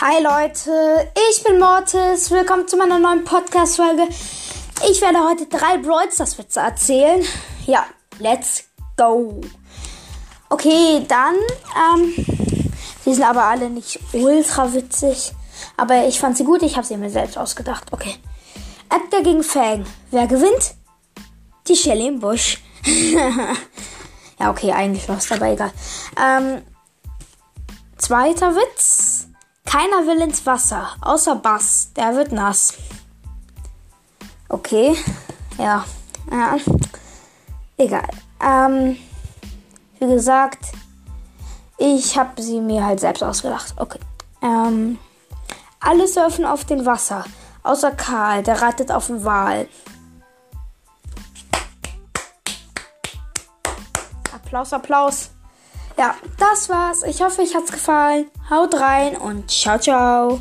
Hi Leute, ich bin Mortis. Willkommen zu meiner neuen Podcast-Folge. Ich werde heute drei Brawl Stars Witze erzählen. Ja, let's go. Okay, dann, ähm, die sind aber alle nicht ultra witzig. Aber ich fand sie gut, ich habe sie mir selbst ausgedacht. Okay. Edgar gegen Fang. Wer gewinnt? Die Shelly im Busch. ja, okay, eigentlich lost, aber egal. Ähm, zweiter Witz. Keiner will ins Wasser, außer Bass. Der wird nass. Okay. Ja. ja. Egal. Ähm, wie gesagt, ich habe sie mir halt selbst ausgedacht. Okay. Ähm, alle surfen auf dem Wasser, außer Karl, der reitet auf dem Wal. Applaus, Applaus. Ja, das war's. Ich hoffe, euch hat's gefallen. Haut rein und ciao, ciao.